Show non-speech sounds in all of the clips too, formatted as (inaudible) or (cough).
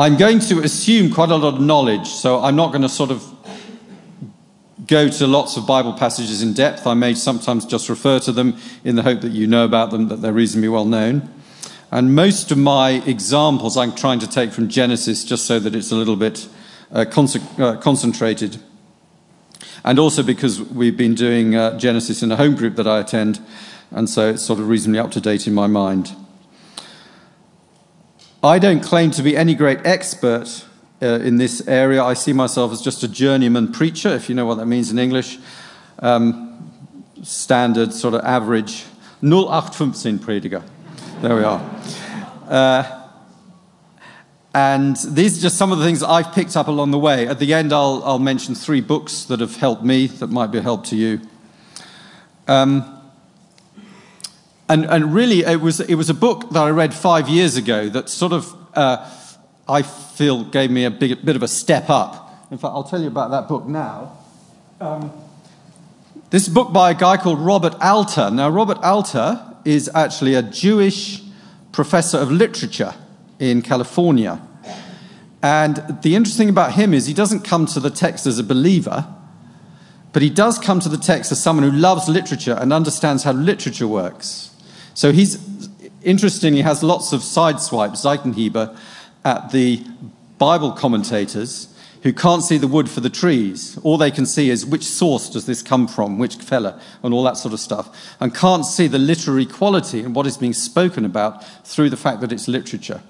I'm going to assume quite a lot of knowledge, so I'm not going to sort of go to lots of Bible passages in depth. I may sometimes just refer to them in the hope that you know about them, that they're reasonably well known. And most of my examples I'm trying to take from Genesis just so that it's a little bit uh, uh, concentrated. And also because we've been doing uh, Genesis in a home group that I attend, and so it's sort of reasonably up to date in my mind. I don't claim to be any great expert uh, in this area. I see myself as just a journeyman preacher, if you know what that means in English. Um, standard, sort of average 0815 prediger. There we are. Uh, and these are just some of the things I've picked up along the way. At the end, I'll, I'll mention three books that have helped me that might be a help to you. Um, and, and really, it was, it was a book that I read five years ago that sort of, uh, I feel, gave me a big, bit of a step up. In fact, I'll tell you about that book now. Um, this book by a guy called Robert Alter. Now, Robert Alter is actually a Jewish professor of literature in California. And the interesting about him is he doesn't come to the text as a believer, but he does come to the text as someone who loves literature and understands how literature works. So he's interestingly has lots of sideswipes, Seitenhiebe, at the Bible commentators who can't see the wood for the trees. All they can see is which source does this come from, which fella, and all that sort of stuff, and can't see the literary quality and what is being spoken about through the fact that it's literature.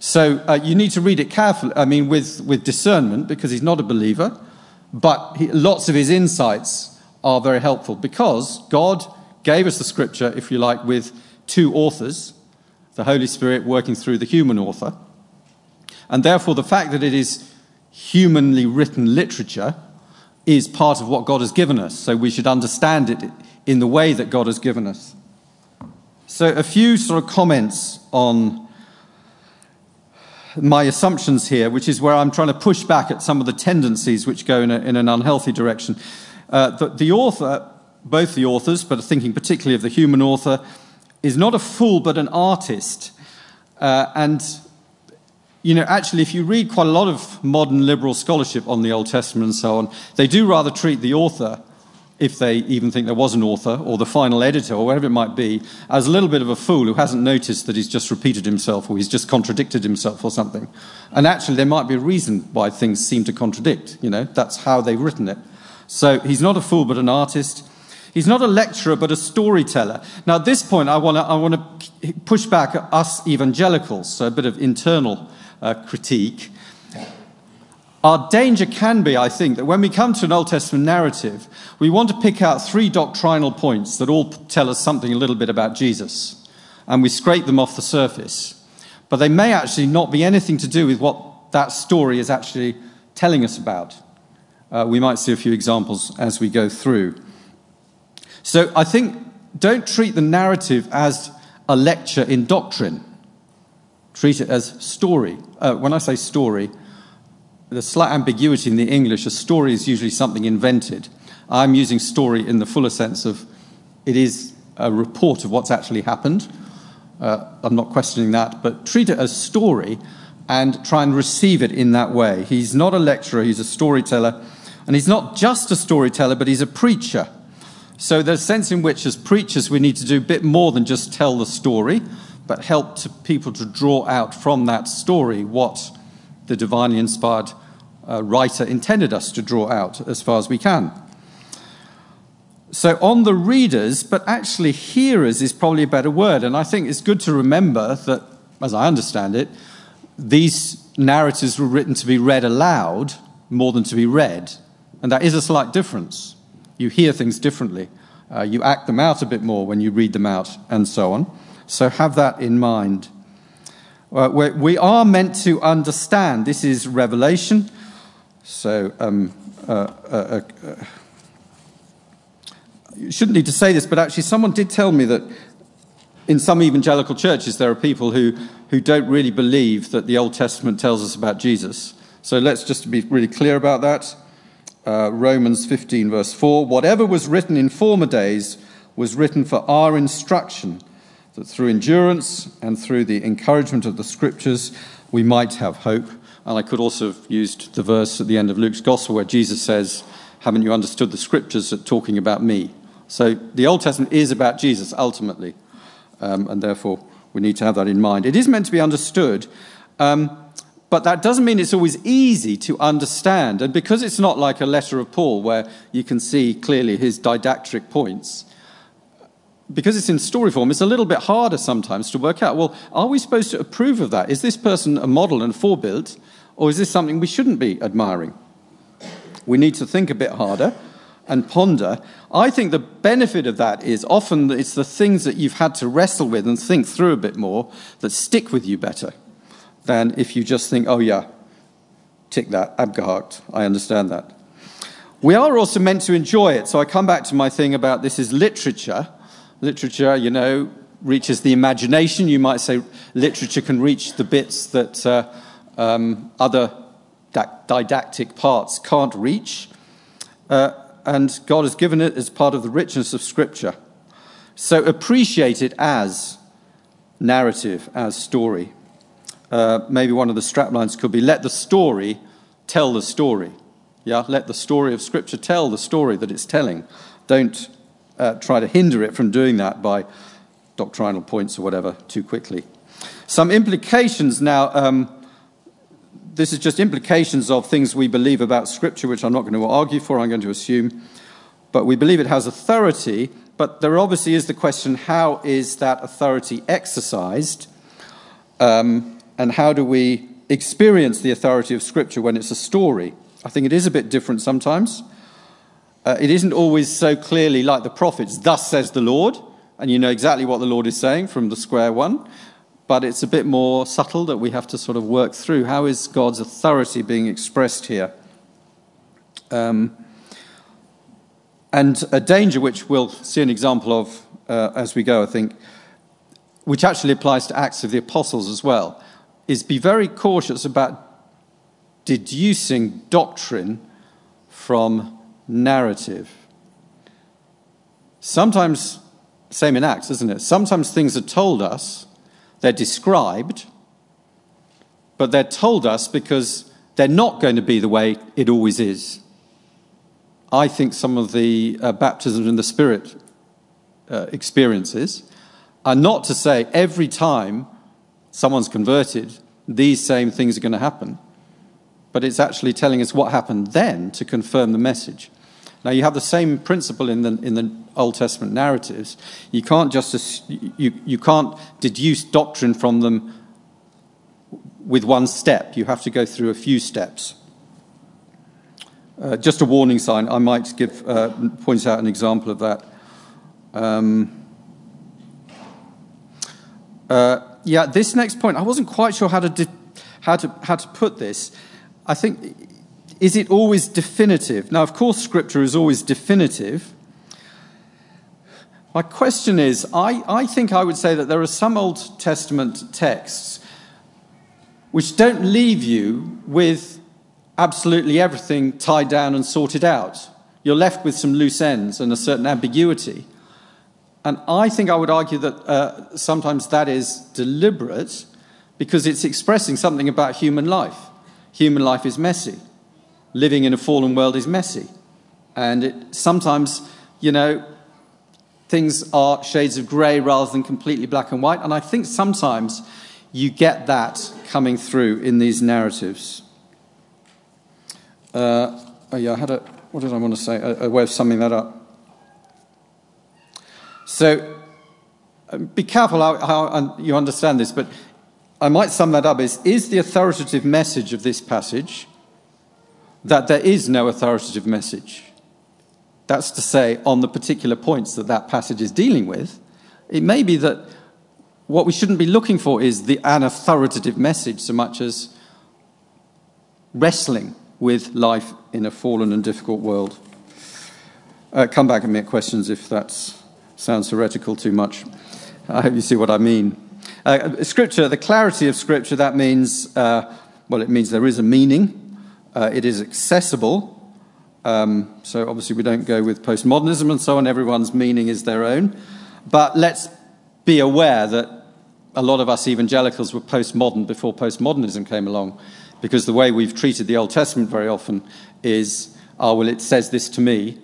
So uh, you need to read it carefully, I mean, with, with discernment, because he's not a believer, but he, lots of his insights are very helpful because God gave us the scripture, if you like, with two authors, the Holy Spirit working through the human author. And therefore, the fact that it is humanly written literature is part of what God has given us. So we should understand it in the way that God has given us. So, a few sort of comments on my assumptions here, which is where I'm trying to push back at some of the tendencies which go in, a, in an unhealthy direction. Uh, the, the author both the authors, but thinking particularly of the human author, is not a fool but an artist. Uh, and, you know, actually, if you read quite a lot of modern liberal scholarship on the Old Testament and so on, they do rather treat the author, if they even think there was an author, or the final editor, or whatever it might be, as a little bit of a fool who hasn't noticed that he's just repeated himself or he's just contradicted himself or something. And actually, there might be a reason why things seem to contradict. You know, that's how they've written it. So he's not a fool but an artist. He's not a lecturer, but a storyteller. Now, at this point, I want to I push back at us evangelicals, so a bit of internal uh, critique. Our danger can be, I think, that when we come to an Old Testament narrative, we want to pick out three doctrinal points that all tell us something a little bit about Jesus, and we scrape them off the surface. But they may actually not be anything to do with what that story is actually telling us about. Uh, we might see a few examples as we go through. So I think don't treat the narrative as a lecture in doctrine. Treat it as story. Uh, when I say story, the slight ambiguity in the English, a story is usually something invented. I'm using story in the fuller sense of it is a report of what's actually happened. Uh, I'm not questioning that, but treat it as story and try and receive it in that way. He's not a lecturer, he's a storyteller. And he's not just a storyteller, but he's a preacher. So there's a sense in which, as preachers, we need to do a bit more than just tell the story, but help to people to draw out from that story what the divinely inspired uh, writer intended us to draw out as far as we can. So, on the readers, but actually hearers is probably a better word. And I think it's good to remember that, as I understand it, these narratives were written to be read aloud more than to be read. And that is a slight difference you hear things differently. Uh, you act them out a bit more when you read them out, and so on. So have that in mind. Uh, we are meant to understand. This is Revelation. So, um, uh, uh, uh, you shouldn't need to say this, but actually, someone did tell me that in some evangelical churches there are people who, who don't really believe that the Old Testament tells us about Jesus. So let's just be really clear about that uh, Romans 15, verse 4 whatever was written in former days was written for our instruction, that through endurance and through the encouragement of the scriptures, we might have hope. And I could also have used the verse at the end of Luke's Gospel where Jesus says, Haven't you understood the scriptures talking about me? So the Old Testament is about Jesus ultimately, um, and therefore we need to have that in mind. It is meant to be understood, um, but that doesn't mean it's always easy to understand. And because it's not like a letter of Paul where you can see clearly his didactic points, because it's in story form, it's a little bit harder sometimes to work out well, are we supposed to approve of that? Is this person a model and forebuilt, or is this something we shouldn't be admiring? We need to think a bit harder and ponder. I think the benefit of that is often it's the things that you've had to wrestle with and think through a bit more that stick with you better than if you just think, oh, yeah, tick that, abgehakt, I understand that. We are also meant to enjoy it. So I come back to my thing about this is literature Literature, you know, reaches the imagination. You might say literature can reach the bits that uh, um, other didactic parts can't reach. Uh, and God has given it as part of the richness of Scripture. So appreciate it as narrative, as story. Uh, maybe one of the straplines could be let the story tell the story. Yeah, let the story of Scripture tell the story that it's telling. Don't uh, try to hinder it from doing that by doctrinal points or whatever too quickly. Some implications now. Um, this is just implications of things we believe about Scripture, which I'm not going to argue for, I'm going to assume. But we believe it has authority, but there obviously is the question how is that authority exercised? Um, and how do we experience the authority of Scripture when it's a story? I think it is a bit different sometimes. Uh, it isn't always so clearly like the prophets, thus says the Lord, and you know exactly what the Lord is saying from the square one, but it's a bit more subtle that we have to sort of work through. How is God's authority being expressed here? Um, and a danger which we'll see an example of uh, as we go, I think, which actually applies to Acts of the Apostles as well, is be very cautious about deducing doctrine from narrative. Sometimes, same in Acts, isn't it? Sometimes things are told us, they're described, but they're told us because they're not going to be the way it always is. I think some of the uh, baptisms in the Spirit uh, experiences are not to say every time someone's converted, these same things are going to happen, but it's actually telling us what happened then to confirm the message. Now, you have the same principle in the, in the Old Testament narratives. You can't just you, you can't deduce doctrine from them with one step. You have to go through a few steps. Uh, just a warning sign. I might give uh, point out an example of that. Um, uh, yeah, this next point, I wasn't quite sure how to, de- how to how to put this. I think is it always definitive? Now, of course, Scripture is always definitive. My question is I, I think I would say that there are some Old Testament texts which don't leave you with absolutely everything tied down and sorted out. You're left with some loose ends and a certain ambiguity. And I think I would argue that uh, sometimes that is deliberate because it's expressing something about human life. Human life is messy living in a fallen world is messy. And it, sometimes, you know, things are shades of grey rather than completely black and white. And I think sometimes you get that coming through in these narratives. Uh, oh, yeah, I had a, what did I want to say? A, a way of summing that up. So uh, be careful how, how you understand this, but I might sum that up as is the authoritative message of this passage that there is no authoritative message. That's to say, on the particular points that that passage is dealing with, it may be that what we shouldn't be looking for is the, an authoritative message so much as wrestling with life in a fallen and difficult world. Uh, come back and make questions if that sounds heretical too much. I hope you see what I mean. Uh, scripture, the clarity of Scripture, that means, uh, well, it means there is a meaning uh, it is accessible. Um, so obviously, we don't go with postmodernism and so on. Everyone's meaning is their own. But let's be aware that a lot of us evangelicals were postmodern before postmodernism came along, because the way we've treated the Old Testament very often is, oh, well, it says this to me,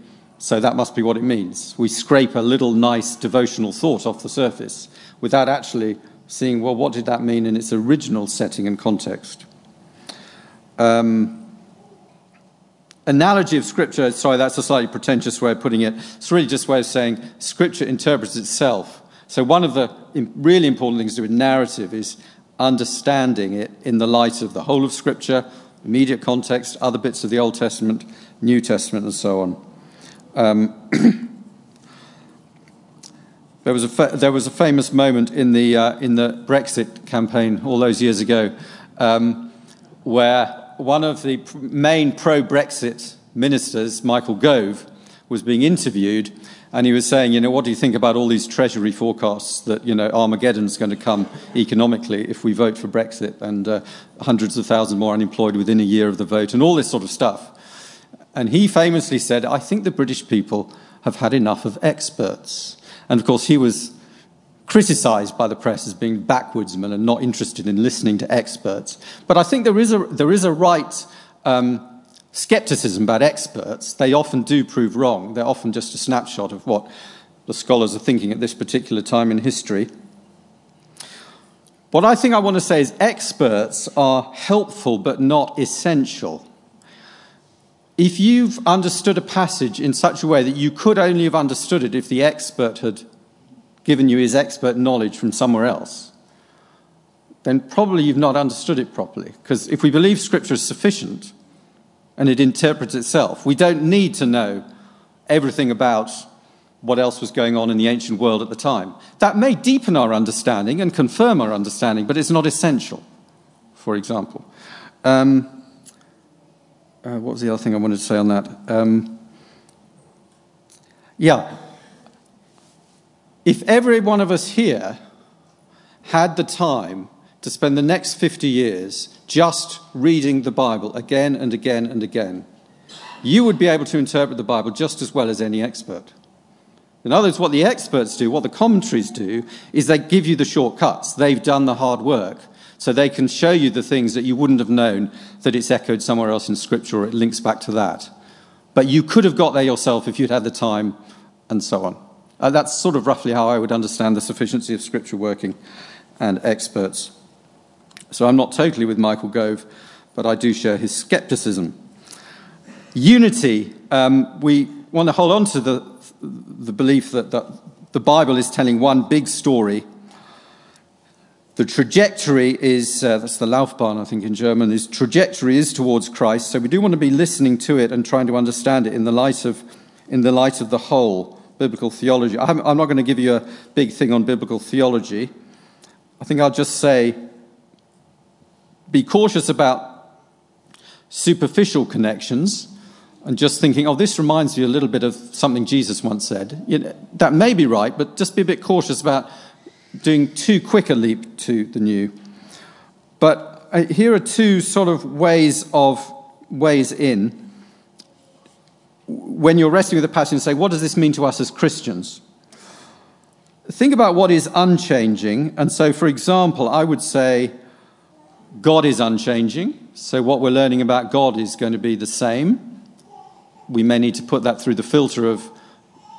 so that must be what it means. We scrape a little nice devotional thought off the surface without actually seeing, well, what did that mean in its original setting and context? Um, analogy of Scripture, sorry, that's a slightly pretentious way of putting it. It's really just a way of saying Scripture interprets itself. So, one of the really important things to do with narrative is understanding it in the light of the whole of Scripture, immediate context, other bits of the Old Testament, New Testament, and so on. Um, (clears throat) there, was a fa- there was a famous moment in the, uh, in the Brexit campaign all those years ago um, where one of the main pro Brexit ministers, Michael Gove, was being interviewed, and he was saying, you know, what do you think about all these Treasury forecasts that, you know, Armageddon's going to come economically if we vote for Brexit, and uh, hundreds of thousands more unemployed within a year of the vote, and all this sort of stuff. And he famously said, I think the British people have had enough of experts. And of course, he was criticized by the press as being backwoodsman and not interested in listening to experts. But I think there is a, there is a right um, skepticism about experts. They often do prove wrong. They're often just a snapshot of what the scholars are thinking at this particular time in history. What I think I want to say is experts are helpful but not essential. If you've understood a passage in such a way that you could only have understood it if the expert had given you his expert knowledge from somewhere else, then probably you've not understood it properly. Because if we believe Scripture is sufficient and it interprets itself, we don't need to know everything about what else was going on in the ancient world at the time. That may deepen our understanding and confirm our understanding, but it's not essential, for example. Um, uh, what was the other thing I wanted to say on that? Um, yeah, if every one of us here had the time to spend the next 50 years just reading the Bible again and again and again, you would be able to interpret the Bible just as well as any expert. In other words, what the experts do, what the commentaries do, is they give you the shortcuts. They've done the hard work. So they can show you the things that you wouldn't have known that it's echoed somewhere else in Scripture or it links back to that. But you could have got there yourself if you'd had the time and so on. Uh, that's sort of roughly how I would understand the sufficiency of Scripture working and experts. So I'm not totally with Michael Gove, but I do share his skepticism. Unity, um, we want to hold on to the, the belief that, that the Bible is telling one big story. The trajectory is, uh, that's the Laufbahn, I think, in German, is trajectory is towards Christ. So we do want to be listening to it and trying to understand it in the light of, in the, light of the whole biblical theology. I'm not going to give you a big thing on biblical theology. I think I'll just say be cautious about superficial connections and just thinking, oh, this reminds you a little bit of something Jesus once said. You know, that may be right, but just be a bit cautious about doing too quick a leap to the new. But uh, here are two sort of ways of ways in when you're wrestling with the passage and say, what does this mean to us as Christians? Think about what is unchanging. And so, for example, I would say God is unchanging. So, what we're learning about God is going to be the same. We may need to put that through the filter of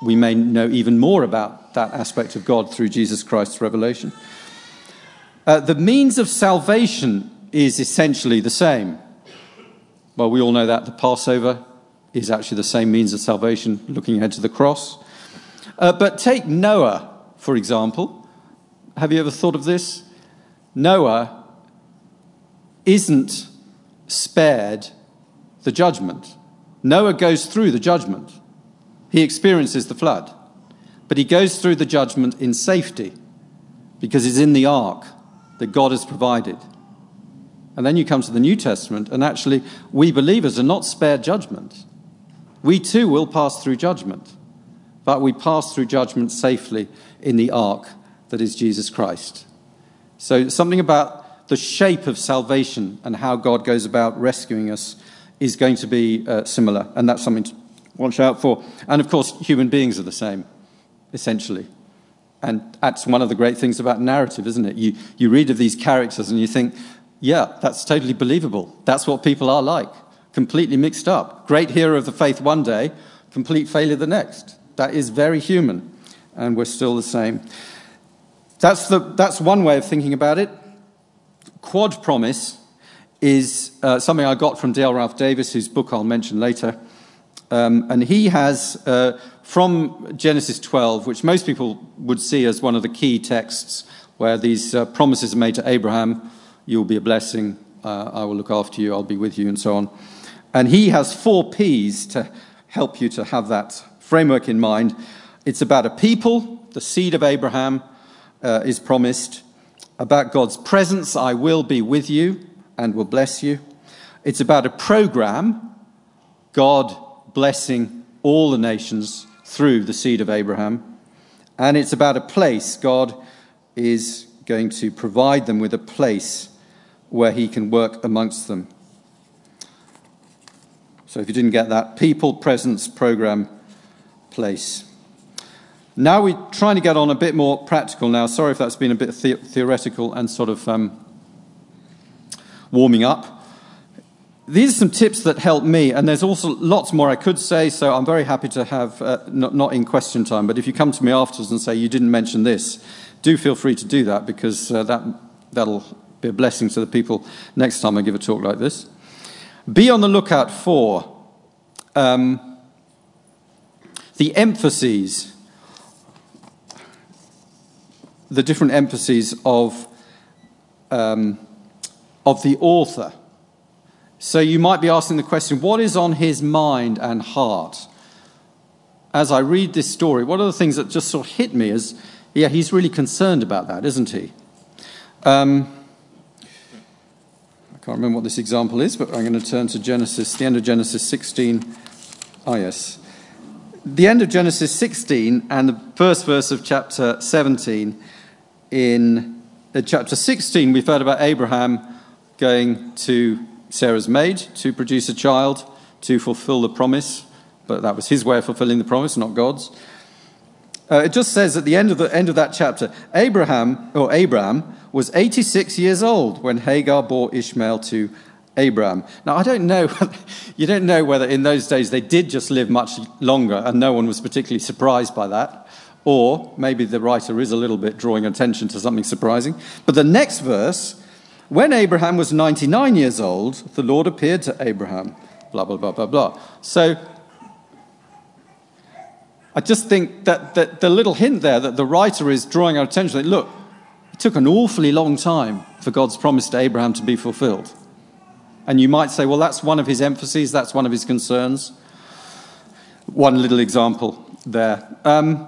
we may know even more about that aspect of God through Jesus Christ's revelation. Uh, the means of salvation is essentially the same. Well, we all know that the Passover is actually the same means of salvation, looking ahead to the cross. Uh, but take Noah, for example. Have you ever thought of this? Noah isn't spared the judgment. Noah goes through the judgment. He experiences the flood. But he goes through the judgment in safety because he's in the ark that God has provided. And then you come to the New Testament, and actually, we believers are not spared judgment. We too will pass through judgment, but we pass through judgment safely in the ark that is Jesus Christ. So, something about the shape of salvation and how God goes about rescuing us is going to be uh, similar, and that's something to watch out for. And of course, human beings are the same, essentially. And that's one of the great things about narrative, isn't it? You, you read of these characters and you think, yeah, that's totally believable. That's what people are like, completely mixed up. Great hero of the faith one day, complete failure the next. That is very human, and we're still the same. That's, the, that's one way of thinking about it. Quad promise is uh, something I got from Dale Ralph Davis, whose book I'll mention later. Um, and he has, uh, from Genesis 12, which most people would see as one of the key texts where these uh, promises are made to Abraham you'll be a blessing, uh, I will look after you, I'll be with you, and so on. And he has four P's to help you to have that framework in mind. It's about a people, the seed of Abraham uh, is promised. About God's presence, I will be with you and will bless you. It's about a program, God blessing all the nations through the seed of Abraham. And it's about a place, God is going to provide them with a place where he can work amongst them. So if you didn't get that, people, presence, program, place. Now we're trying to get on a bit more practical now. Sorry if that's been a bit the- theoretical and sort of um, warming up. These are some tips that help me, and there's also lots more I could say, so I'm very happy to have, uh, not, not, in question time, but if you come to me afterwards and say you didn't mention this, do feel free to do that because uh, that, that'll be a blessing to the people next time I give a talk like this. Be on the lookout for um, the emphases, the different emphases of, um, of the author. So you might be asking the question what is on his mind and heart? As I read this story, one of the things that just sort of hit me is yeah, he's really concerned about that, isn't he? Um, I can't remember what this example is, but I'm going to turn to Genesis, the end of Genesis 16. Oh, yes. The end of Genesis 16 and the first verse of chapter 17. In uh, chapter 16, we've heard about Abraham going to Sarah's maid to produce a child to fulfill the promise, but that was his way of fulfilling the promise, not God's. Uh, it just says at the end of the end of that chapter, Abram or Abraham was 86 years old when Hagar bore Ishmael to Abraham. Now I don't know, (laughs) you don't know whether in those days they did just live much longer and no one was particularly surprised by that, or maybe the writer is a little bit drawing attention to something surprising. But the next verse, when Abraham was 99 years old, the Lord appeared to Abraham. Blah blah blah blah blah. So I just think that, that the little hint there that the writer is drawing our attention that, look, it took an awfully long time for God's promise to Abraham to be fulfilled. And you might say, well, that's one of his emphases, that's one of his concerns. One little example there. Um,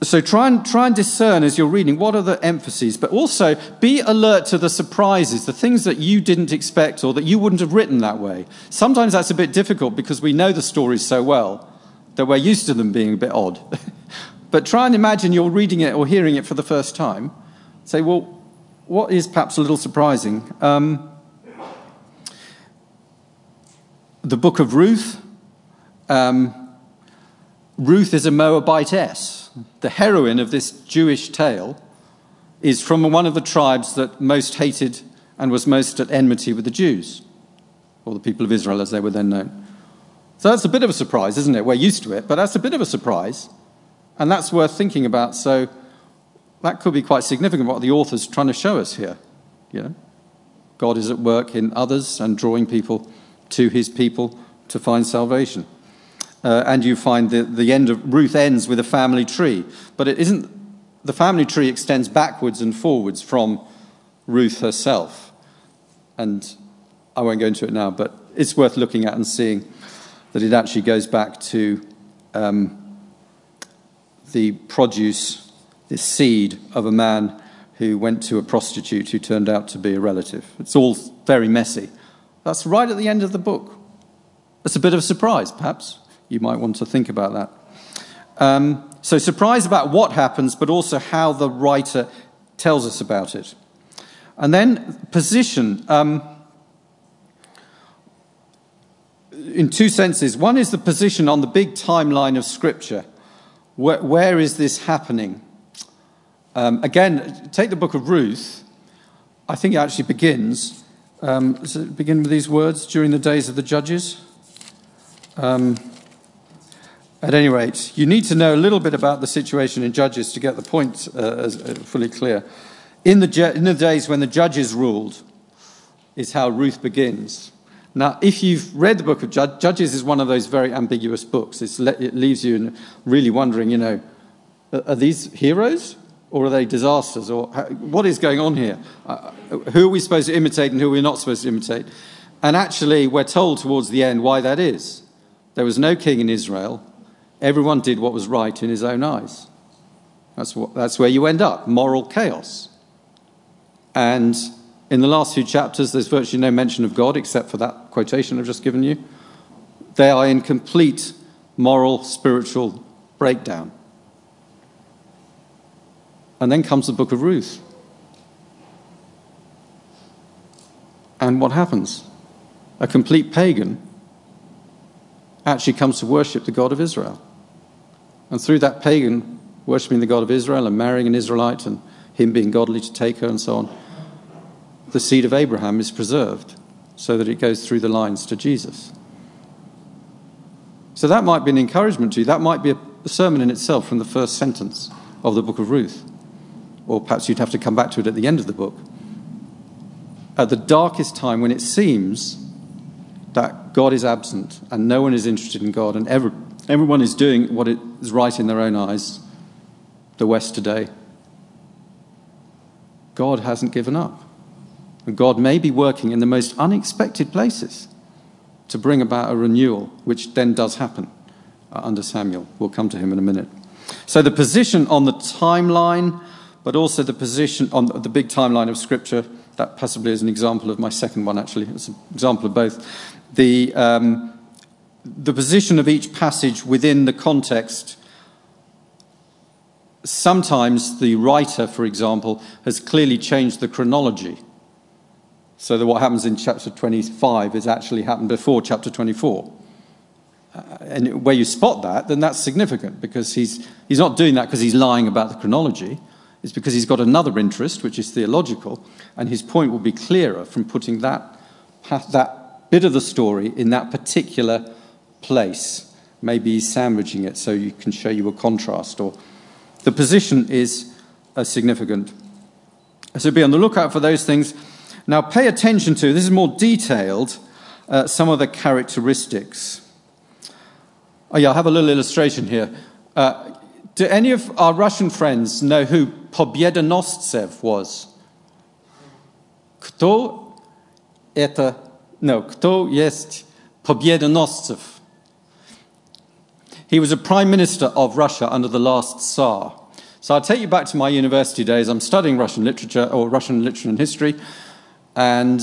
so try and, try and discern as you're reading what are the emphases, but also be alert to the surprises, the things that you didn't expect or that you wouldn't have written that way. Sometimes that's a bit difficult because we know the stories so well that we're used to them being a bit odd. (laughs) but try and imagine you're reading it or hearing it for the first time. Say, well, what is perhaps a little surprising? Um, the book of Ruth. Um, Ruth is a Moabitess. The heroine of this Jewish tale is from one of the tribes that most hated and was most at enmity with the Jews, or the people of Israel as they were then known. So that's a bit of a surprise, isn't it? We're used to it, but that's a bit of a surprise. And that's worth thinking about. So that could be quite significant what the author's trying to show us here. You know? God is at work in others and drawing people to his people to find salvation. Uh, and you find that the end of Ruth ends with a family tree, but it isn't. The family tree extends backwards and forwards from Ruth herself, and I won't go into it now, but it's worth looking at and seeing that it actually goes back to um, the produce, the seed of a man who went to a prostitute who turned out to be a relative. It's all very messy. That's right at the end of the book. That's a bit of a surprise, perhaps. You might want to think about that. Um, so, surprise about what happens, but also how the writer tells us about it. And then, position. Um, in two senses. One is the position on the big timeline of Scripture. Where, where is this happening? Um, again, take the book of Ruth. I think it actually begins. Um, does it begin with these words during the days of the judges? Um, at any rate, you need to know a little bit about the situation in Judges to get the point uh, as, uh, fully clear. In the, in the days when the judges ruled, is how Ruth begins. Now, if you've read the book of Judges, is one of those very ambiguous books. Le- it leaves you really wondering, you know, are these heroes or are they disasters? Or how, what is going on here? Uh, who are we supposed to imitate and who are we not supposed to imitate? And actually, we're told towards the end why that is. There was no king in Israel. Everyone did what was right in his own eyes. That's, what, that's where you end up moral chaos. And in the last few chapters, there's virtually no mention of God except for that quotation I've just given you. They are in complete moral, spiritual breakdown. And then comes the book of Ruth. And what happens? A complete pagan actually comes to worship the God of Israel. And through that pagan worshipping the God of Israel and marrying an Israelite and him being godly to take her and so on, the seed of Abraham is preserved so that it goes through the lines to Jesus. So that might be an encouragement to you. That might be a sermon in itself from the first sentence of the book of Ruth. Or perhaps you'd have to come back to it at the end of the book. At the darkest time when it seems that God is absent and no one is interested in God and every, everyone is doing what is right in their own eyes, the West today, God hasn't given up. And God may be working in the most unexpected places to bring about a renewal, which then does happen uh, under Samuel. We'll come to him in a minute. So, the position on the timeline, but also the position on the big timeline of Scripture, that possibly is an example of my second one, actually. It's an example of both. The, um, the position of each passage within the context. Sometimes the writer, for example, has clearly changed the chronology so that what happens in chapter 25 has actually happened before chapter 24. Uh, and where you spot that, then that's significant because he's, he's not doing that because he's lying about the chronology. It's because he's got another interest, which is theological, and his point will be clearer from putting that, that bit of the story in that particular place. Maybe he's sandwiching it so you can show you a contrast, or the position is uh, significant. So be on the lookout for those things. Now, pay attention to this is more detailed, uh, some of the characteristics. Oh, yeah, I have a little illustration here. Uh, do any of our Russian friends know who Pobyedonoscev was? Кто это? No, кто есть Pobyedonoscev? He was a prime minister of Russia under the last Tsar. So I'll take you back to my university days. I'm studying Russian literature or Russian literature and history. And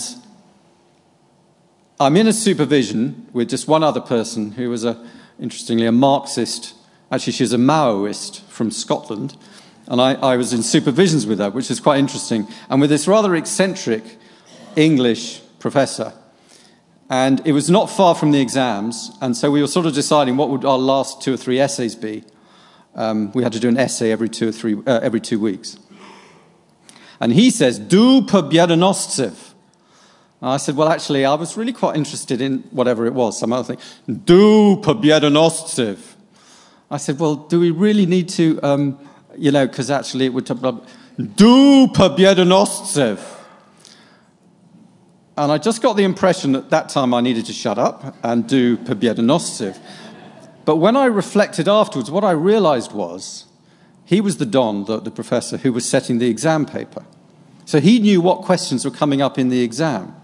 I'm in a supervision with just one other person who was, a, interestingly, a Marxist. Actually, she's a Maoist from Scotland. And I, I was in supervisions with her, which is quite interesting. And with this rather eccentric English professor. And it was not far from the exams. And so we were sort of deciding what would our last two or three essays be. Um, we had to do an essay every two or three, uh, every two weeks. And he says, Du pobyedonoscev. I said, well, actually, I was really quite interested in whatever it was, some other thing. Du pobyedonoscev. I said, well, do we really need to, um, you know, because actually it would... Du pobyedonoscev. And I just got the impression that that time I needed to shut up and do pobyedonoscev. But when I reflected afterwards, what I realized was he was the Don, the, the professor, who was setting the exam paper. So he knew what questions were coming up in the exam.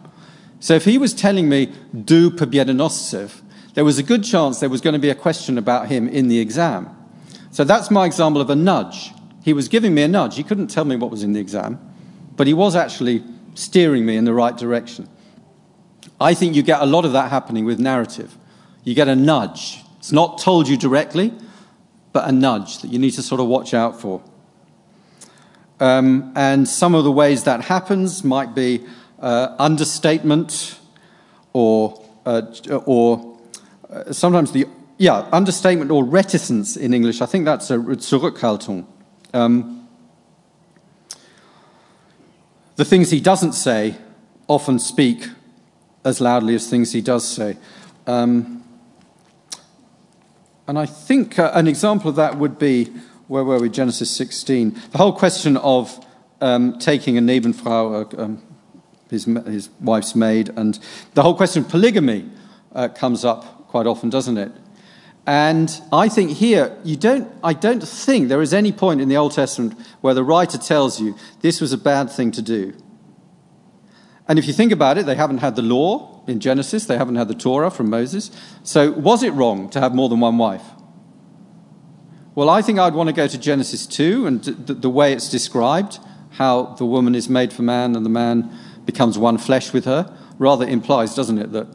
So if he was telling me, do Pobyedonoscev, there was a good chance there was going to be a question about him in the exam. So that's my example of a nudge. He was giving me a nudge. He couldn't tell me what was in the exam, but he was actually steering me in the right direction. I think you get a lot of that happening with narrative. You get a nudge. It's not told you directly, but a nudge that you need to sort of watch out for. Um, and some of the ways that happens might be uh, understatement or, uh, or uh, sometimes the, yeah, understatement or reticence in English. I think that's a Zurückhaltung. Um, the things he doesn't say often speak as loudly as things he does say. Um, and I think uh, an example of that would be where were we? Genesis 16. The whole question of um, taking a Nebenfrau, uh, um, his, his wife's maid, and the whole question of polygamy uh, comes up quite often, doesn't it? And I think here, you don't, I don't think there is any point in the Old Testament where the writer tells you this was a bad thing to do. And if you think about it, they haven't had the law in Genesis, they haven't had the Torah from Moses. So, was it wrong to have more than one wife? Well, I think I'd want to go to Genesis 2 and the way it's described, how the woman is made for man and the man becomes one flesh with her, rather implies, doesn't it, that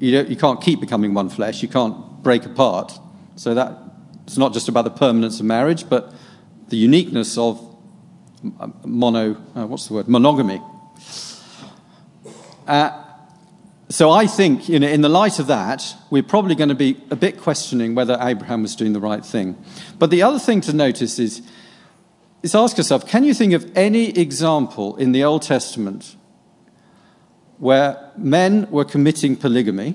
you, you can't keep becoming one flesh, you can't break apart. So that it's not just about the permanence of marriage, but the uniqueness of uh, mono, uh, what's the word, monogamy. Uh, so I think, you know, in the light of that, we're probably going to be a bit questioning whether Abraham was doing the right thing. But the other thing to notice is, is ask yourself, can you think of any example in the Old Testament where men were committing polygamy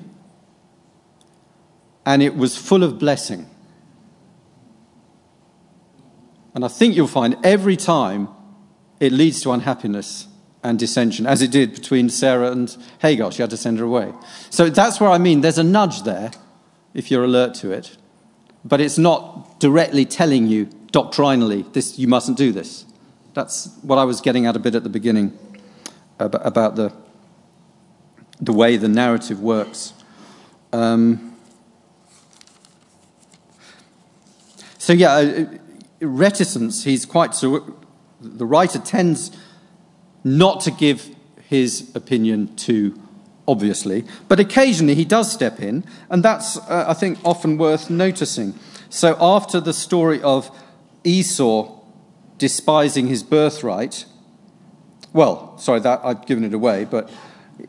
and it was full of blessing. And I think you'll find every time it leads to unhappiness and dissension, as it did between Sarah and Hagar. She had to send her away. So that's where I mean there's a nudge there, if you're alert to it. But it's not directly telling you doctrinally, this, you mustn't do this. That's what I was getting at a bit at the beginning about the, the way the narrative works. Um, So, yeah, uh, reticence, he's quite so. The writer tends not to give his opinion too obviously, but occasionally he does step in, and that's, uh, I think, often worth noticing. So, after the story of Esau despising his birthright, well, sorry, that I've given it away, but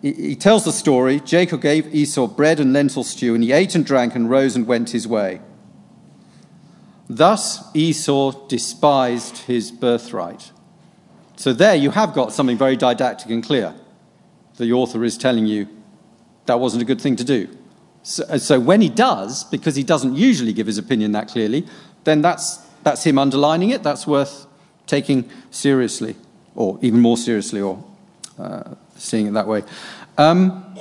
he, he tells the story Jacob gave Esau bread and lentil stew, and he ate and drank and rose and went his way. Thus Esau despised his birthright. So there you have got something very didactic and clear. The author is telling you that wasn't a good thing to do. So, so, when he does, because he doesn't usually give his opinion that clearly, then that's, that's him underlining it. That's worth taking seriously, or even more seriously, or uh, seeing it that way. Um,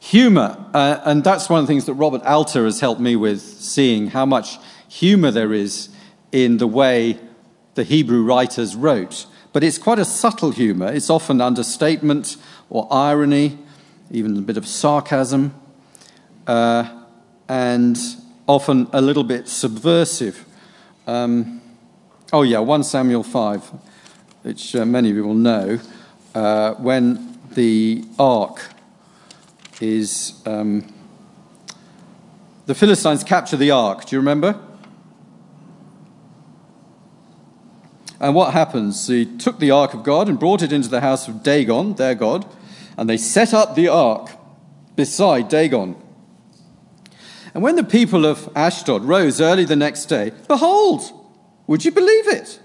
humor, uh, and that's one of the things that Robert Alter has helped me with, seeing how much humor there is in the way the Hebrew writers wrote. But it's quite a subtle humor. It's often understatement or irony, even a bit of sarcasm, uh, and often a little bit subversive. Um, oh, yeah, 1 Samuel 5, which uh, many of you will know, uh, when the ark is. Um, the Philistines capture the ark. Do you remember? And what happens? He took the ark of God and brought it into the house of Dagon, their God, and they set up the ark beside Dagon. And when the people of Ashdod rose early the next day, behold, would you believe it?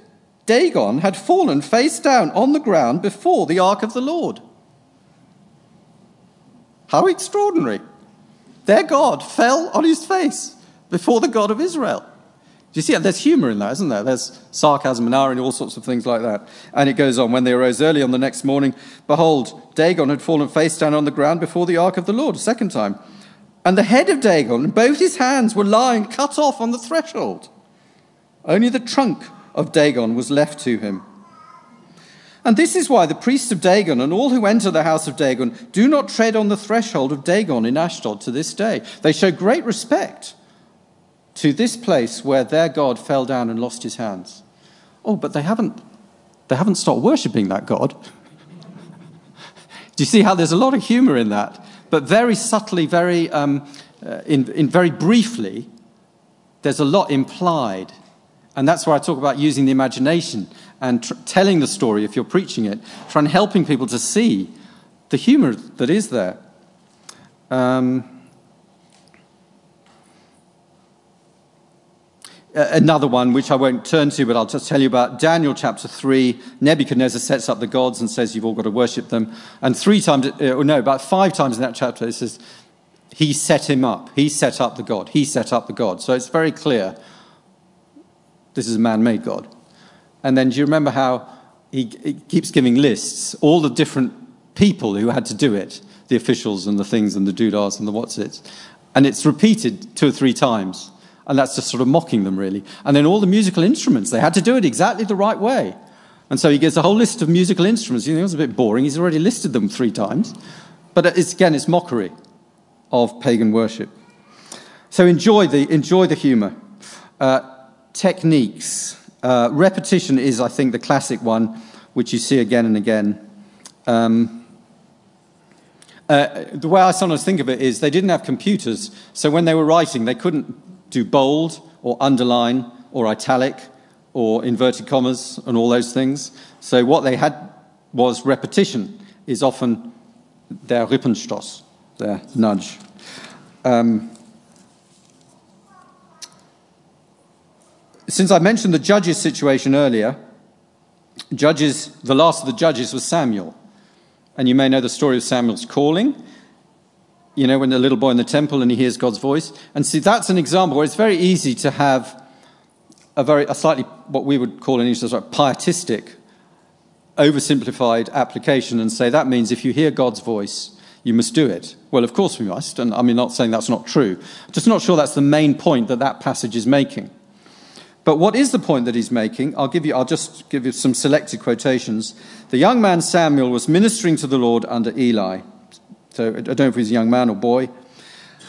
Dagon had fallen face down on the ground before the ark of the Lord. How extraordinary! Their God fell on his face before the God of Israel. Do you see? There's humor in that, isn't there? There's sarcasm and irony, all sorts of things like that. And it goes on. When they arose early on the next morning, behold, Dagon had fallen face down on the ground before the ark of the Lord a second time. And the head of Dagon and both his hands were lying cut off on the threshold. Only the trunk of Dagon was left to him. And this is why the priests of Dagon and all who enter the house of Dagon do not tread on the threshold of Dagon in Ashdod to this day. They show great respect to this place where their God fell down and lost his hands. Oh, but they haven't, they haven't stopped worshipping that God. (laughs) Do you see how there's a lot of humor in that? But very subtly, very, um, uh, in, in very briefly, there's a lot implied. And that's where I talk about using the imagination and tr- telling the story if you're preaching it, trying helping people to see the humor that is there. Um, another one, which I won't turn to, but I'll just tell you about Daniel chapter 3. Nebuchadnezzar sets up the gods and says, You've all got to worship them. And three times, uh, or no, about five times in that chapter, it says, He set him up. He set up the God. He set up the God. So it's very clear this is a man made God. And then do you remember how he, he keeps giving lists, all the different people who had to do it, the officials and the things and the doodahs and the what's it. And it's repeated two or three times. And that's just sort of mocking them, really. And then all the musical instruments, they had to do it exactly the right way. And so he gives a whole list of musical instruments. You know, it was a bit boring. He's already listed them three times. But it's, again, it's mockery of pagan worship. So enjoy the, enjoy the humor. Uh, techniques. Uh, repetition is, I think, the classic one, which you see again and again. Um, uh, the way I sometimes think of it is they didn't have computers, so when they were writing, they couldn't do bold or underline or italic or inverted commas and all those things. So what they had was repetition is often their Rippenstoss, their nudge. Um, since I mentioned the judges situation earlier, judges, the last of the judges was Samuel. And you may know the story of Samuel's calling you know, when the little boy in the temple and he hears God's voice. And see, that's an example where it's very easy to have a very, a slightly, what we would call in English, sort of pietistic, oversimplified application and say that means if you hear God's voice, you must do it. Well, of course we must. And I'm not saying that's not true. I'm just not sure that's the main point that that passage is making. But what is the point that he's making? I'll give you, I'll just give you some selected quotations. The young man Samuel was ministering to the Lord under Eli. So I don't know if he was a young man or boy.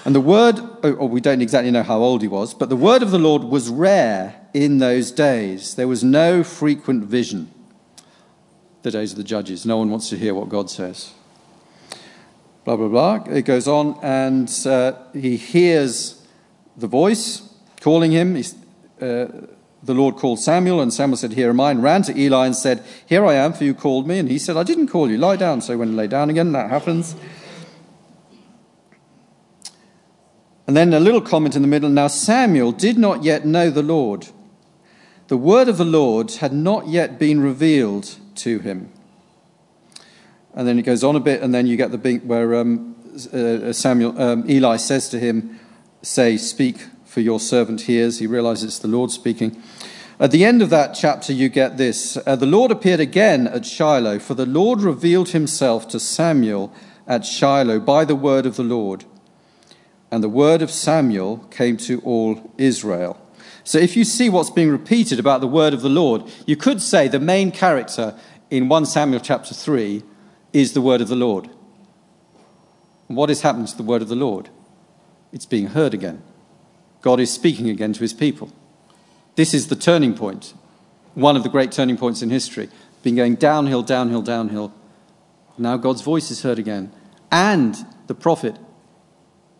And the word, or we don't exactly know how old he was, but the word of the Lord was rare in those days. There was no frequent vision. The days of the judges. No one wants to hear what God says. Blah, blah, blah. It goes on, and uh, he hears the voice calling him. Uh, the Lord called Samuel, and Samuel said, Here am I, and ran to Eli and said, Here I am, for you called me. And he said, I didn't call you, lie down. So when he lay down again, that happens. And then a little comment in the middle. Now Samuel did not yet know the Lord. The word of the Lord had not yet been revealed to him. And then it goes on a bit, and then you get the bit where um, uh, Samuel, um, Eli says to him, Say, speak, for your servant hears. He realizes it's the Lord speaking. At the end of that chapter, you get this uh, The Lord appeared again at Shiloh, for the Lord revealed himself to Samuel at Shiloh by the word of the Lord. And the word of Samuel came to all Israel. So if you see what's being repeated about the word of the Lord, you could say the main character in 1 Samuel chapter 3 is the word of the Lord. what is happening to the word of the Lord? It's being heard again. God is speaking again to his people. This is the turning point, one of the great turning points in history. Been going downhill, downhill, downhill. Now God's voice is heard again. And the prophet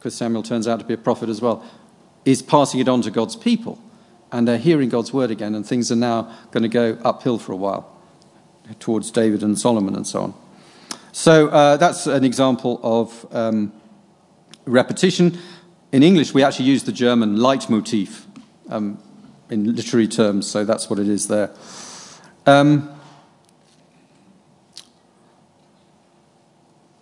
because Samuel turns out to be a prophet as well, is passing it on to God's people. And they're hearing God's word again, and things are now going to go uphill for a while towards David and Solomon and so on. So uh, that's an example of um, repetition. In English, we actually use the German Leitmotif um, in literary terms, so that's what it is there. Um,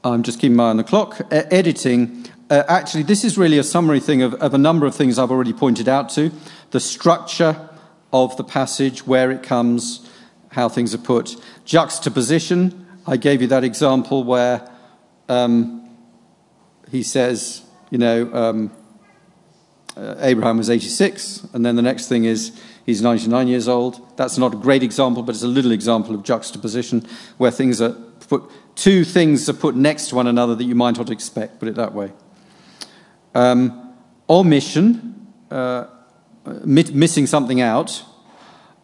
I'm just keeping my eye on the clock. Uh, editing uh, actually, this is really a summary thing of, of a number of things I've already pointed out to the structure of the passage, where it comes, how things are put. Juxtaposition, I gave you that example where um, he says, you know, um, uh, Abraham was 86, and then the next thing is he's 99 years old. That's not a great example, but it's a little example of juxtaposition where things are put, two things are put next to one another that you might not expect, put it that way. Um, omission, uh, missing something out.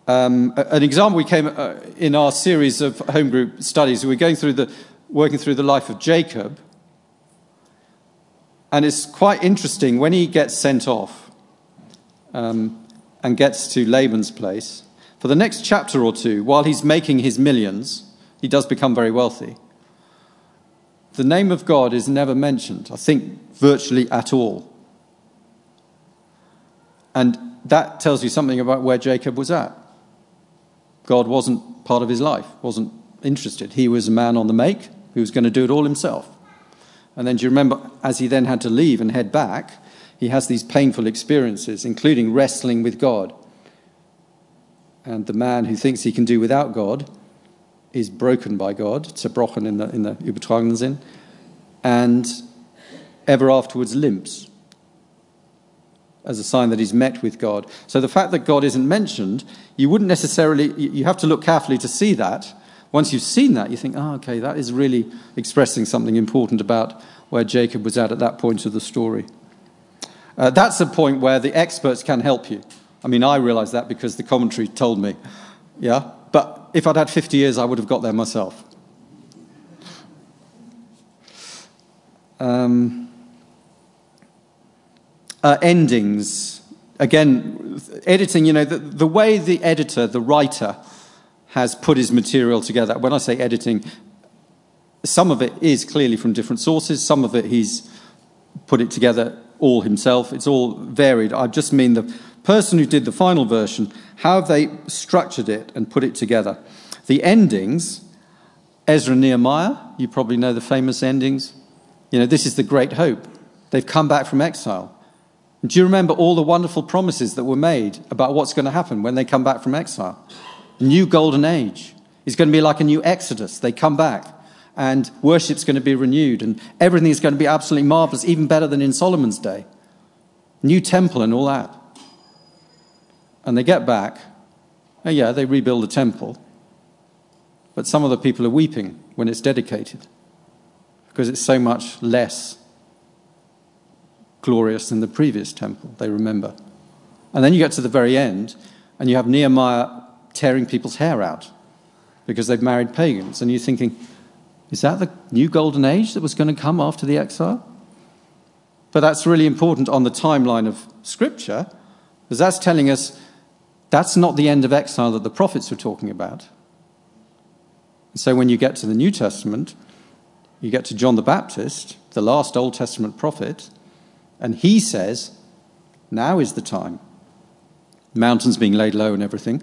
Um, an example we came uh, in our series of home group studies, we were going through the, working through the life of Jacob. And it's quite interesting when he gets sent off um, and gets to Laban's place. For the next chapter or two, while he's making his millions, he does become very wealthy the name of God is never mentioned, I think virtually at all. And that tells you something about where Jacob was at. God wasn't part of his life, wasn't interested. He was a man on the make who was going to do it all himself. And then do you remember, as he then had to leave and head back, he has these painful experiences, including wrestling with God. And the man who thinks he can do without God is broken by God, zerbrochen in the, in the übertragenen Sinn, and ever afterwards limps as a sign that he's met with God. So the fact that God isn't mentioned, you wouldn't necessarily, you have to look carefully to see that. Once you've seen that, you think, oh, okay, that is really expressing something important about where Jacob was at at that point of the story. Uh, that's a point where the experts can help you. I mean, I realize that because the commentary told me, yeah? But if I'd had 50 years, I would have got there myself. Um, uh, endings. Again, editing, you know, the, the way the editor, the writer, has put his material together. When I say editing, some of it is clearly from different sources, some of it he's put it together all himself. It's all varied. I just mean the person who did the final version, how have they structured it and put it together? The endings, Ezra Nehemiah, you probably know the famous endings. You know, this is the great hope. They've come back from exile. Do you remember all the wonderful promises that were made about what's going to happen when they come back from exile? New golden age is going to be like a new Exodus. They come back and worship's going to be renewed and everything is going to be absolutely marvelous, even better than in Solomon's day. New temple and all that. And they get back. Oh, yeah, they rebuild the temple. But some of the people are weeping when it's dedicated because it's so much less glorious than the previous temple, they remember. And then you get to the very end, and you have Nehemiah tearing people's hair out because they've married pagans. And you're thinking, is that the new golden age that was going to come after the exile? But that's really important on the timeline of Scripture, because that's telling us that's not the end of exile that the prophets were talking about. So when you get to the New Testament, you get to John the Baptist, the last Old Testament prophet, and he says, Now is the time. Mountains being laid low and everything.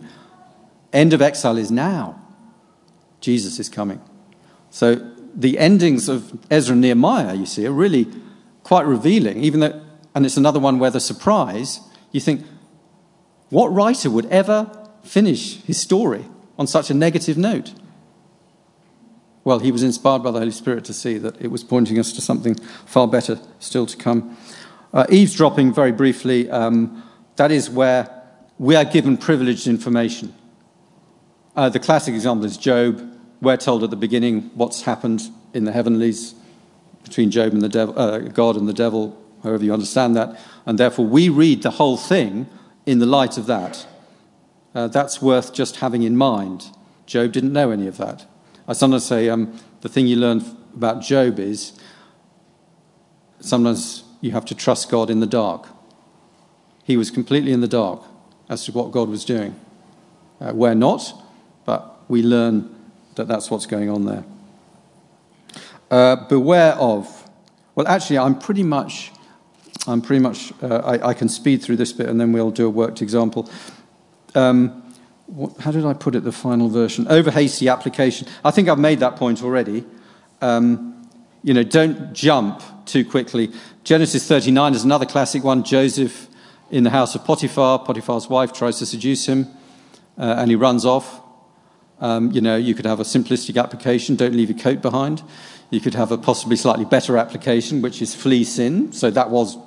End of exile is now. Jesus is coming. So the endings of Ezra and Nehemiah, you see, are really quite revealing, even though, and it's another one where the surprise, you think, what writer would ever finish his story on such a negative note? Well, he was inspired by the Holy Spirit to see that it was pointing us to something far better still to come. Uh, eavesdropping, very briefly, um, that is where we are given privileged information. Uh, the classic example is Job. We're told at the beginning what's happened in the heavenlies between Job and the devil, uh, God and the devil, however you understand that, and therefore we read the whole thing in the light of that. Uh, that's worth just having in mind. Job didn't know any of that. I sometimes say um, the thing you learn about Job is sometimes you have to trust God in the dark. He was completely in the dark as to what God was doing. Uh, we're not, but we learn that that's what's going on there. Uh, beware of. Well, actually, I'm pretty much. I'm pretty much. Uh, I, I, can speed through this bit, and then we'll do a worked example. Um, what, how did I put it? The final version. Over hasty application. I think I've made that point already. Um, you know, don't jump too quickly. Genesis 39 is another classic one. Joseph in the house of Potiphar. Potiphar's wife tries to seduce him, uh, and he runs off. Um, you know, you could have a simplistic application, don't leave your coat behind. You could have a possibly slightly better application, which is flee sin. So that was,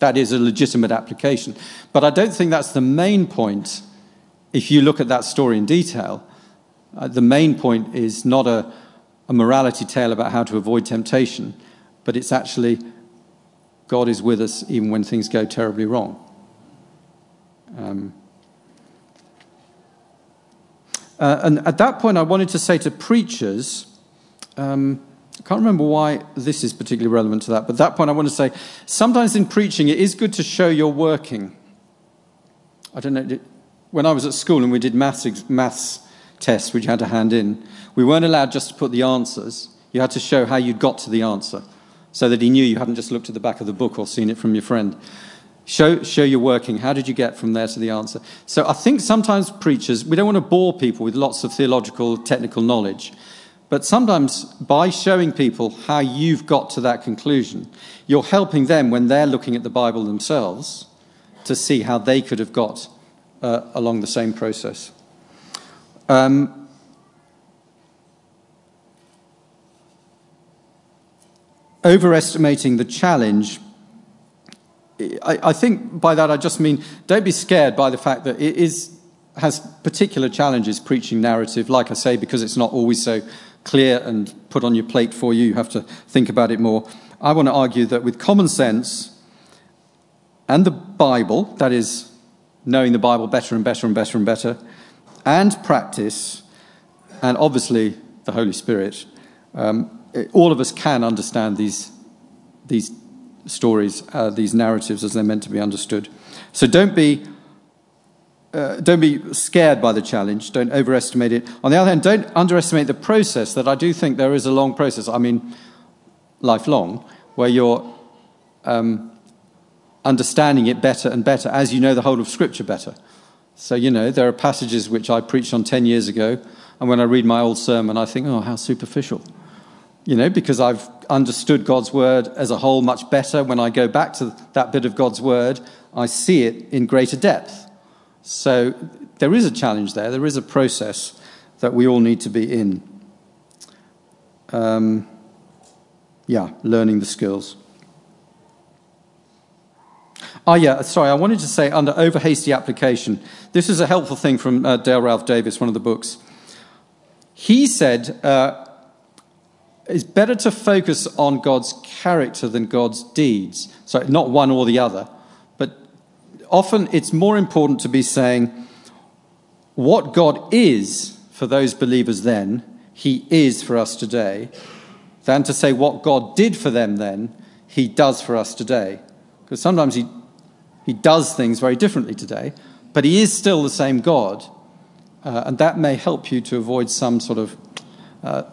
that is a legitimate application. But I don't think that's the main point. If you look at that story in detail, uh, the main point is not a, a morality tale about how to avoid temptation, but it's actually God is with us even when things go terribly wrong. Um, uh, and at that point, I wanted to say to preachers, um, I can't remember why this is particularly relevant to that, but at that point, I want to say sometimes in preaching, it is good to show you're working. I don't know, when I was at school and we did maths, maths tests, which you had to hand in, we weren't allowed just to put the answers. You had to show how you'd got to the answer so that he knew you hadn't just looked at the back of the book or seen it from your friend. Show, show you're working. How did you get from there to the answer? So I think sometimes preachers, we don't want to bore people with lots of theological, technical knowledge. But sometimes by showing people how you've got to that conclusion, you're helping them when they're looking at the Bible themselves to see how they could have got uh, along the same process. Um, overestimating the challenge I, I, think by that I just mean don't be scared by the fact that it is, has particular challenges preaching narrative, like I say, because it's not always so clear and put on your plate for you. You have to think about it more. I want to argue that with common sense and the Bible, that is, knowing the Bible better and better and better and better, and practice, and obviously the Holy Spirit, um, all of us can understand these, these stories, uh, these narratives, as they're meant to be understood. So don't be, uh, don't be scared by the challenge. Don't overestimate it. On the other hand, don't underestimate the process that I do think there is a long process. I mean, lifelong, where you're um, understanding it better and better as you know the whole of Scripture better. So, you know, there are passages which I preached on 10 years ago, and when I read my old sermon, I think, oh, how superficial you know, because I've understood God's word as a whole much better. When I go back to that bit of God's word, I see it in greater depth. So there is a challenge there, there is a process that we all need to be in. Um, yeah, learning the skills. Oh, yeah, sorry, I wanted to say under over hasty application, this is a helpful thing from uh, Dale Ralph Davis, one of the books. He said, uh, it's better to focus on God's character than God's deeds. So, not one or the other. But often it's more important to be saying what God is for those believers then, He is for us today, than to say what God did for them then, He does for us today. Because sometimes He, he does things very differently today, but He is still the same God. Uh, and that may help you to avoid some sort of uh,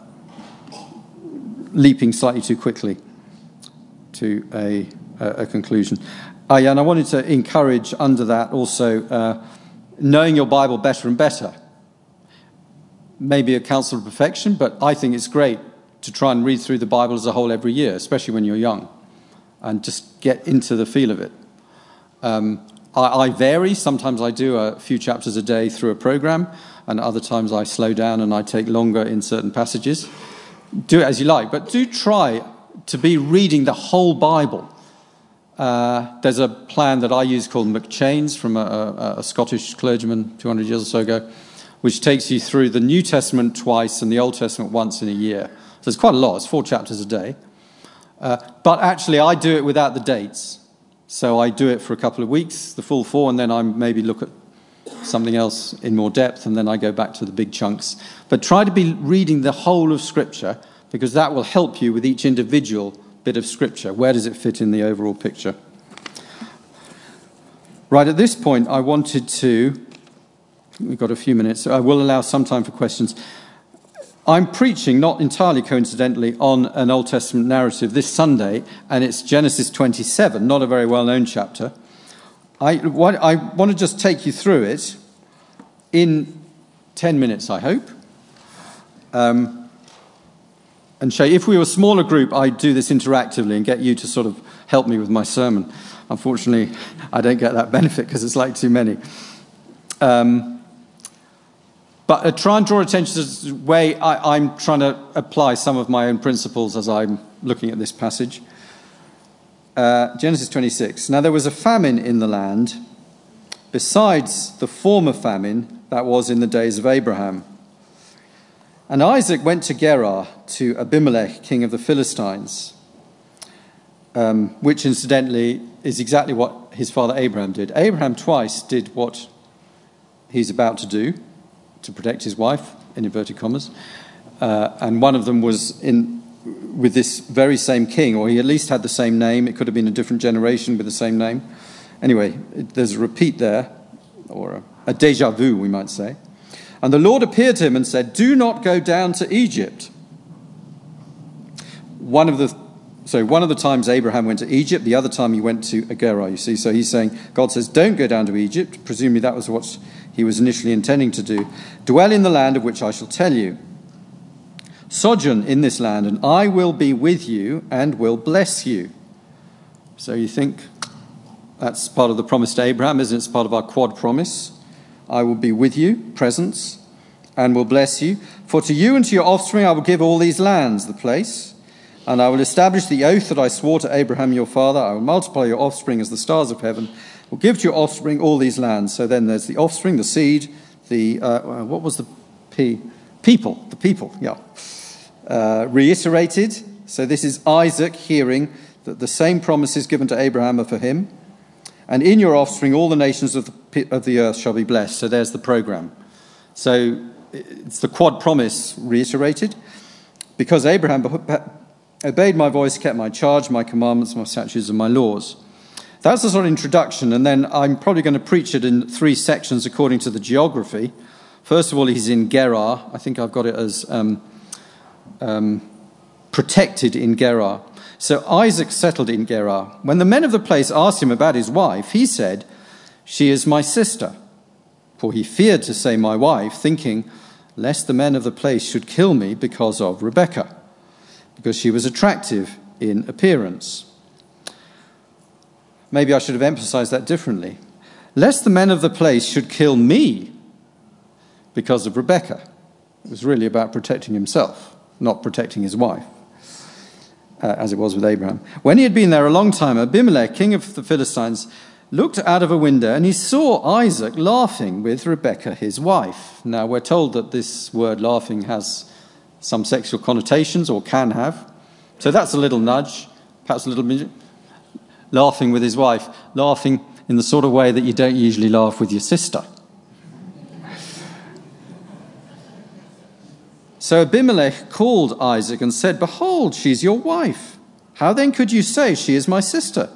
leaping slightly too quickly to a, a, conclusion. Uh, yeah, and I wanted to encourage under that also uh, knowing your Bible better and better. Maybe a counsel of perfection, but I think it's great to try and read through the Bible as a whole every year, especially when you're young, and just get into the feel of it. Um, I, I, vary. Sometimes I do a few chapters a day through a program, and other times I slow down and I take longer in certain passages do it as you like, but do try to be reading the whole Bible. Uh, there's a plan that I use called M'Cheyne's from a, a, a, Scottish clergyman 200 years or so ago, which takes you through the New Testament twice and the Old Testament once in a year. So it's quite a lot, it's four chapters a day. Uh, but actually, I do it without the dates. So I do it for a couple of weeks, the full four, and then I maybe look at something else in more depth, and then I go back to the big chunks. But try to be reading the whole of Scripture because that will help you with each individual bit of Scripture. Where does it fit in the overall picture? Right at this point, I wanted to. We've got a few minutes. I will allow some time for questions. I'm preaching, not entirely coincidentally, on an Old Testament narrative this Sunday, and it's Genesis 27, not a very well known chapter. I, what, I want to just take you through it in 10 minutes, I hope. Um, and show. If we were a smaller group, I'd do this interactively and get you to sort of help me with my sermon. Unfortunately, I don't get that (laughs) benefit because it's like too many. Um, but uh, try and draw attention to the way I, I'm trying to apply some of my own principles as I'm looking at this passage. Uh, Genesis 26. Now there was a famine in the land, besides the former famine that was in the days of Abraham. And Isaac went to Gerar to Abimelech, king of the Philistines, um, which incidentally is exactly what his father Abraham did. Abraham twice did what he's about to do to protect his wife, in inverted commas. Uh, and one of them was in with this very same king, or he at least had the same name. It could have been a different generation with the same name. Anyway, there's a repeat there, or a, a deja vu, we might say. And the Lord appeared to him and said, Do not go down to Egypt. One of the so one of the times Abraham went to Egypt, the other time he went to Gerar, you see. So he's saying, God says, don't go down to Egypt. Presumably that was what he was initially intending to do. Dwell in the land of which I shall tell you. Sojourn in this land, and I will be with you and will bless you. So you think that's part of the promise to Abraham, isn't it? It's part of our quad promise. I will be with you, presence, and will bless you. For to you and to your offspring I will give all these lands, the place and I will establish the oath that I swore to Abraham your father. I will multiply your offspring as the stars of heaven. Will give to your offspring all these lands. So then there's the offspring, the seed, the, uh, uh, what was the P? People, the people, yeah. Uh, reiterated. So this is Isaac hearing that the same promises given to Abraham are for him. And in your offspring, all the nations of the, of the earth shall be blessed. So there's the program. So it's the quad promise reiterated. Because Abraham obeyed my voice, kept my charge, my commandments, my statutes, and my laws. That's the sort of introduction, and then I'm probably going to preach it in three sections according to the geography. First of all, he's in Gerar. I think I've got it as um, um, protected in Gerar. So Isaac settled in Gerar. When the men of the place asked him about his wife, he said, She is my sister. For he feared to say my wife, thinking, lest the men of the place should kill me because of Rebekah because she was attractive in appearance. Maybe I should have emphasized that differently. Lest the men of the place should kill me because of Rebekah. It was really about protecting himself, not protecting his wife, uh, as it was with Abraham. When he had been there a long time, Abimelech, king of the Philistines, looked out of a window and he saw Isaac laughing with Rebekah, his wife. Now, we're told that this word laughing has some sexual connotations or can have. So that's a little nudge, perhaps a little laughing with his wife, laughing in the sort of way that you don't usually laugh with your sister. So Abimelech called Isaac and said, Behold, she's your wife. How then could you say she is my sister?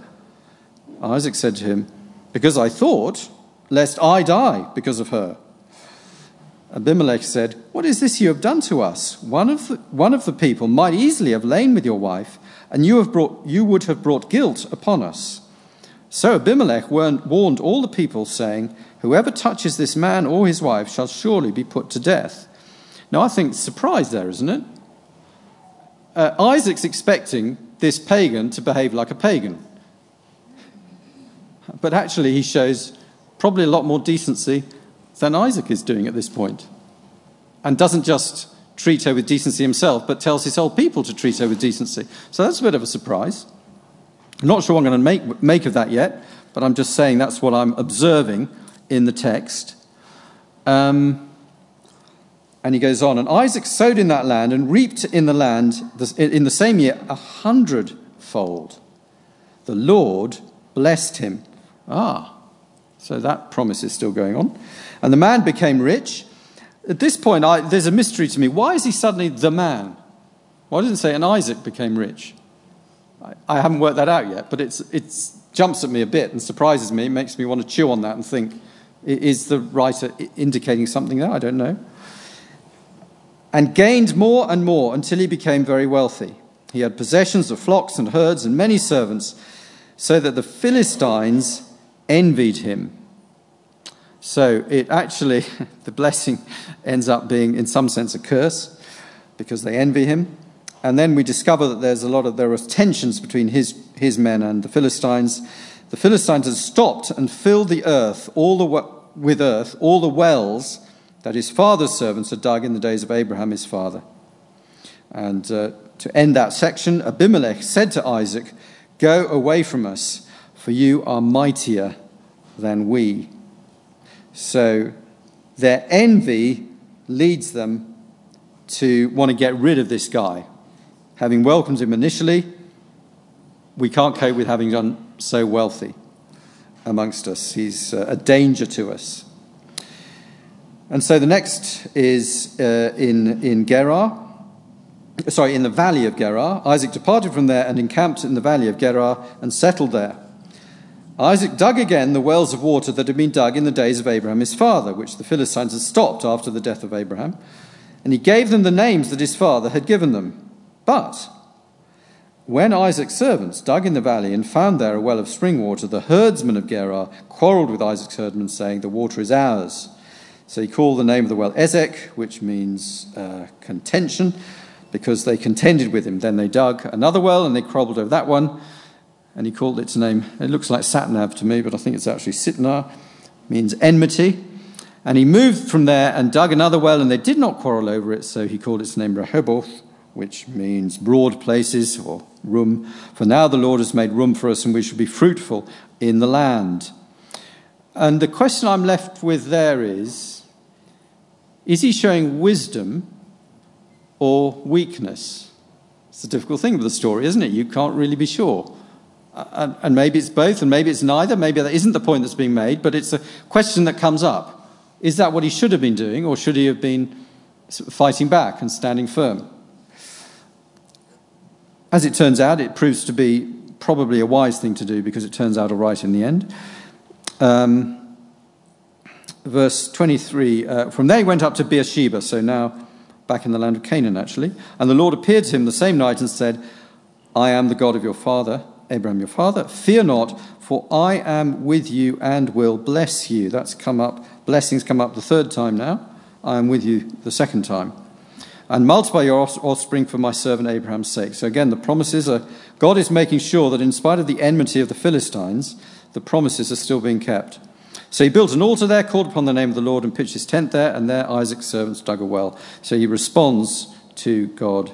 Isaac said to him, Because I thought, lest I die because of her. Abimelech said, What is this you have done to us? One of the, one of the people might easily have lain with your wife, and you, have brought, you would have brought guilt upon us. So Abimelech warned all the people, saying, Whoever touches this man or his wife shall surely be put to death. Now, I think surprise there, isn't it? Uh, Isaac's expecting this pagan to behave like a pagan. But actually, he shows probably a lot more decency than Isaac is doing at this point. And doesn't just treat her with decency himself, but tells his whole people to treat her with decency. So that's a bit of a surprise. I'm not sure what I'm going to make, make of that yet, but I'm just saying that's what I'm observing in the text. Um, and he goes on, and Isaac sowed in that land and reaped in the land in the same year a hundredfold. The Lord blessed him. Ah, so that promise is still going on. And the man became rich. At this point, I, there's a mystery to me. Why is he suddenly the man? Why doesn't it say, and Isaac became rich? I, I haven't worked that out yet, but it jumps at me a bit and surprises me. It makes me want to chew on that and think, is the writer indicating something there? I don't know. And gained more and more until he became very wealthy. He had possessions of flocks and herds and many servants, so that the Philistines envied him. So it actually, (laughs) the blessing ends up being, in some sense, a curse because they envy him. And then we discover that there's a lot of, there are tensions between his, his men and the Philistines. The Philistines had stopped and filled the earth, all the, with earth, all the wells that his father's servants had dug in the days of Abraham, his father. And uh, to end that section, Abimelech said to Isaac, Go away from us, for you are mightier than we. So their envy leads them to want to get rid of this guy. Having welcomed him initially, we can't cope with having done so wealthy amongst us. He's uh, a danger to us. And so the next is uh, in, in Gerar, sorry, in the valley of Gerar. Isaac departed from there and encamped in the valley of Gerar and settled there. Isaac dug again the wells of water that had been dug in the days of Abraham his father, which the Philistines had stopped after the death of Abraham, and he gave them the names that his father had given them. But when Isaac's servants dug in the valley and found there a well of spring water, the herdsmen of Gerar quarreled with Isaac's herdmen, saying, The water is ours. So he called the name of the well Esek, which means uh, contention, because they contended with him. Then they dug another well and they quarreled over that one, and he called its name. It looks like Satnav to me, but I think it's actually Sitnah, means enmity. And he moved from there and dug another well, and they did not quarrel over it, so he called its name Rehoboth, which means broad places or room. For now the Lord has made room for us, and we shall be fruitful in the land. And the question I'm left with there is is he showing wisdom or weakness? It's a difficult thing with the story, isn't it? You can't really be sure. And, and maybe it's both, and maybe it's neither. Maybe that isn't the point that's being made, but it's a question that comes up. Is that what he should have been doing, or should he have been fighting back and standing firm? As it turns out, it proves to be probably a wise thing to do because it turns out all right in the end. Um, verse 23 uh, From there he went up to Beersheba, so now back in the land of Canaan, actually. And the Lord appeared to him the same night and said, I am the God of your father, Abraham your father. Fear not, for I am with you and will bless you. That's come up, blessings come up the third time now. I am with you the second time and multiply your offspring for my servant Abraham's sake. So again, the promises are God is making sure that in spite of the enmity of the Philistines, the promises are still being kept. So he built an altar there, called upon the name of the Lord, and pitched his tent there, and there Isaac's servants dug a well. So he responds to God.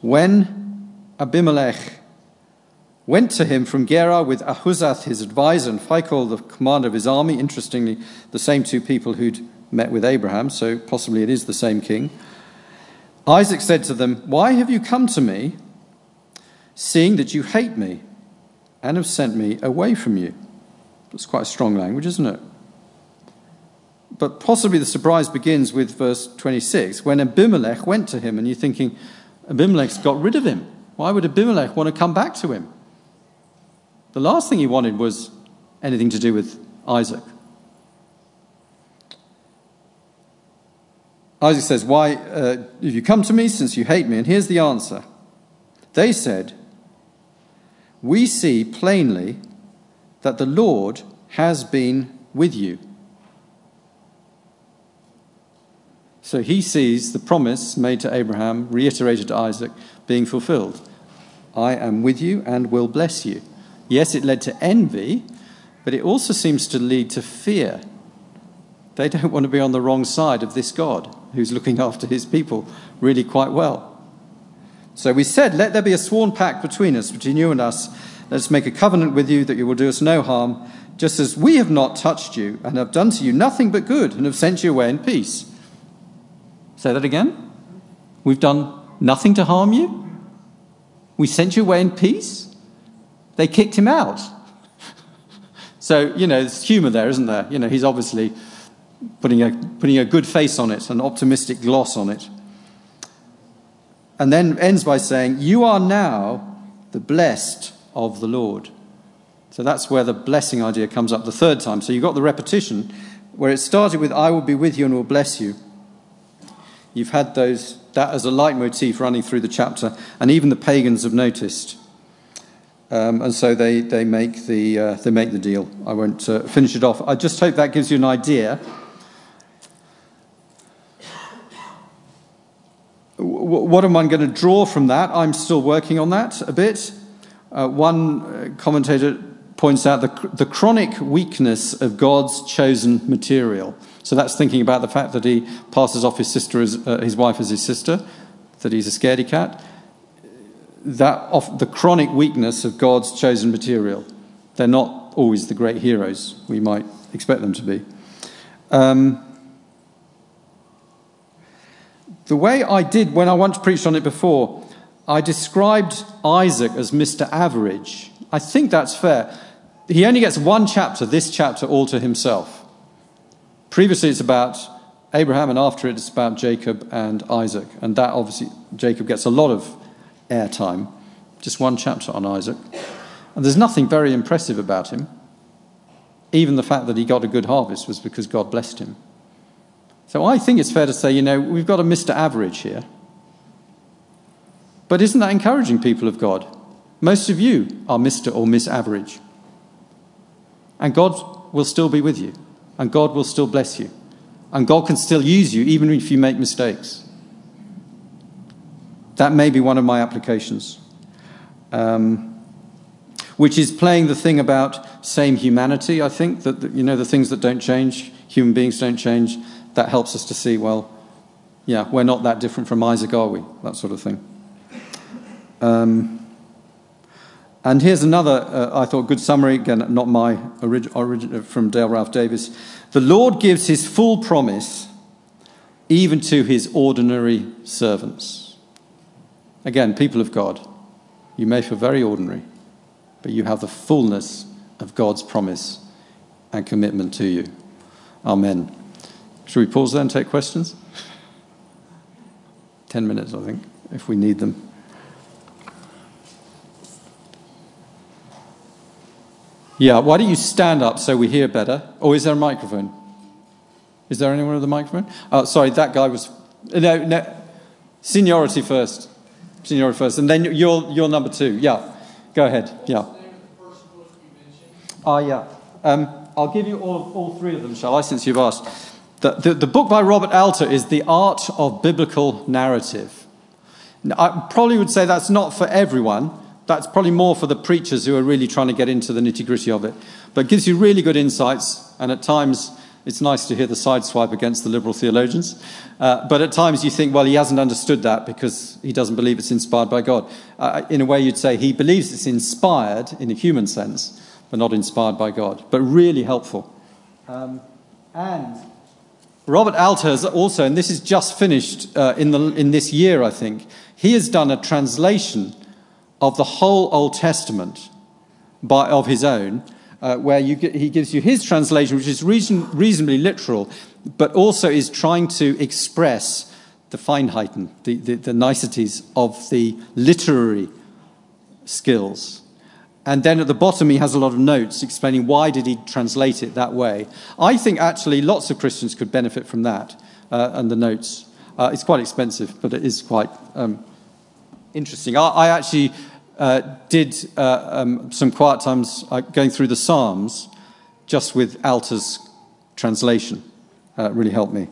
When Abimelech went to him from Gerar with Ahuzath, his advisor, and Phicol, the commander of his army, interestingly, the same two people who'd met with Abraham, so possibly it is the same king. Isaac said to them, Why have you come to me, seeing that you hate me and have sent me away from you? That's quite a strong language, isn't it? But possibly the surprise begins with verse 26, when Abimelech went to him, and you're thinking, Abimelech's got rid of him. Why would Abimelech want to come back to him? The last thing he wanted was anything to do with Isaac. Isaac says, Why uh, have you come to me since you hate me? And here's the answer. They said, We see plainly that the Lord has been with you. So he sees the promise made to Abraham, reiterated to Isaac, being fulfilled. I am with you and will bless you. Yes, it led to envy, but it also seems to lead to fear. They don't want to be on the wrong side of this God who's looking after his people really quite well. So we said, Let there be a sworn pact between us, between you and us. Let us make a covenant with you that you will do us no harm, just as we have not touched you and have done to you nothing but good and have sent you away in peace. Say that again. We've done nothing to harm you? We sent you away in peace? They kicked him out. (laughs) so, you know, there's humour there, isn't there? You know, he's obviously putting a, putting a good face on it, an optimistic gloss on it. And then ends by saying, You are now the blessed of the Lord. So that's where the blessing idea comes up the third time. So you've got the repetition where it started with, I will be with you and will bless you. You've had those, that as a leitmotif running through the chapter, and even the pagans have noticed. Um, and so they, they, make the, uh, they make the deal. I won't uh, finish it off. I just hope that gives you an idea what am I going to draw from that? I'm still working on that a bit. Uh, one uh, commentator points out the, the chronic weakness of God's chosen material. So that's thinking about the fact that he passes off his sister as uh, his wife as his sister, that he's a scaredy cat. That of the chronic weakness of God's chosen material. They're not always the great heroes we might expect them to be. Um, the way I did when I once preached on it before, I described Isaac as Mr. Average. I think that's fair. He only gets one chapter, this chapter, all to himself. Previously, it's about Abraham, and after it, it's about Jacob and Isaac. And that obviously, Jacob gets a lot of airtime. Just one chapter on Isaac. And there's nothing very impressive about him. Even the fact that he got a good harvest was because God blessed him. So I think it's fair to say, you know, we've got a Mr. Average here. But isn't that encouraging, people of God? Most of you are Mr. or Miss Average. And God will still be with you, and God will still bless you, and God can still use you even if you make mistakes. That may be one of my applications, um, which is playing the thing about same humanity. I think that you know the things that don't change, human beings don't change. That helps us to see well, yeah, we're not that different from Isaac, are we? That sort of thing. Um, and here's another, uh, I thought, good summary, again, not my origin, origin from Dale Ralph Davis. The Lord gives his full promise even to his ordinary servants. Again, people of God, you may feel very ordinary, but you have the fullness of God's promise and commitment to you. Amen. Should we pause there and take questions? Ten minutes, I think, if we need them. Yeah, why don't you stand up so we hear better? Or is there a microphone? Is there anyone with a microphone? Oh, sorry, that guy was. No, no. Seniority first. Seniority first. And then you're, you're number two. Yeah. Go ahead. Yeah. Ah, uh, yeah. Um, I'll give you all, all three of them, shall I, since you've asked. The, the, the book by Robert Alter is The Art of Biblical Narrative. Now, I probably would say that's not for everyone that's probably more for the preachers who are really trying to get into the nitty gritty of it. But it gives you really good insights, and at times it's nice to hear the sideswipe against the liberal theologians. Uh, but at times you think, well, he hasn't understood that because he doesn't believe it's inspired by God. Uh, in a way, you'd say he believes it's inspired in a human sense, but not inspired by God. But really helpful. Um, and Robert Alter also, and this is just finished uh, in, the, in this year, I think, he has done a translation of the whole Old Testament by, of his own, uh, where he gives you his translation, which is reason, reasonably literal, but also is trying to express the Feinheiten, the, the, the niceties of the literary skills. And then at the bottom, he has a lot of notes explaining why did he translate it that way. I think actually lots of Christians could benefit from that uh, and the notes. Uh, it's quite expensive, but it is quite um, interesting. I, I actually did uh, um, some quiet times uh, going through the Psalms just with Alter's translation. Uh, really helped me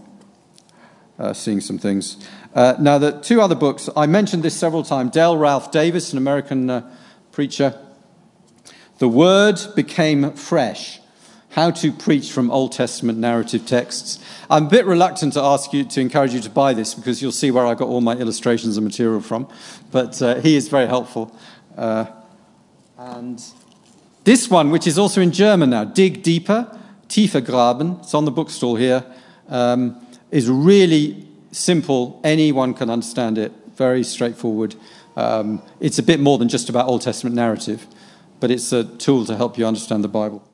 uh, seeing some things. Uh, now, the two other books, I mentioned this several times. Dale Ralph Davis, an American preacher. The Word Became Fresh how to preach from Old Testament narrative texts. I'm a bit reluctant to ask you to encourage you to buy this because you'll see where I got all my illustrations and material from, but uh, he is very helpful. Uh, and this one, which is also in German now, Dig Deeper, Tiefer Graben, it's on the bookstall here, um, is really simple. Anyone can understand it, very straightforward. Um, it's a bit more than just about Old Testament narrative, but it's a tool to help you understand the Bible.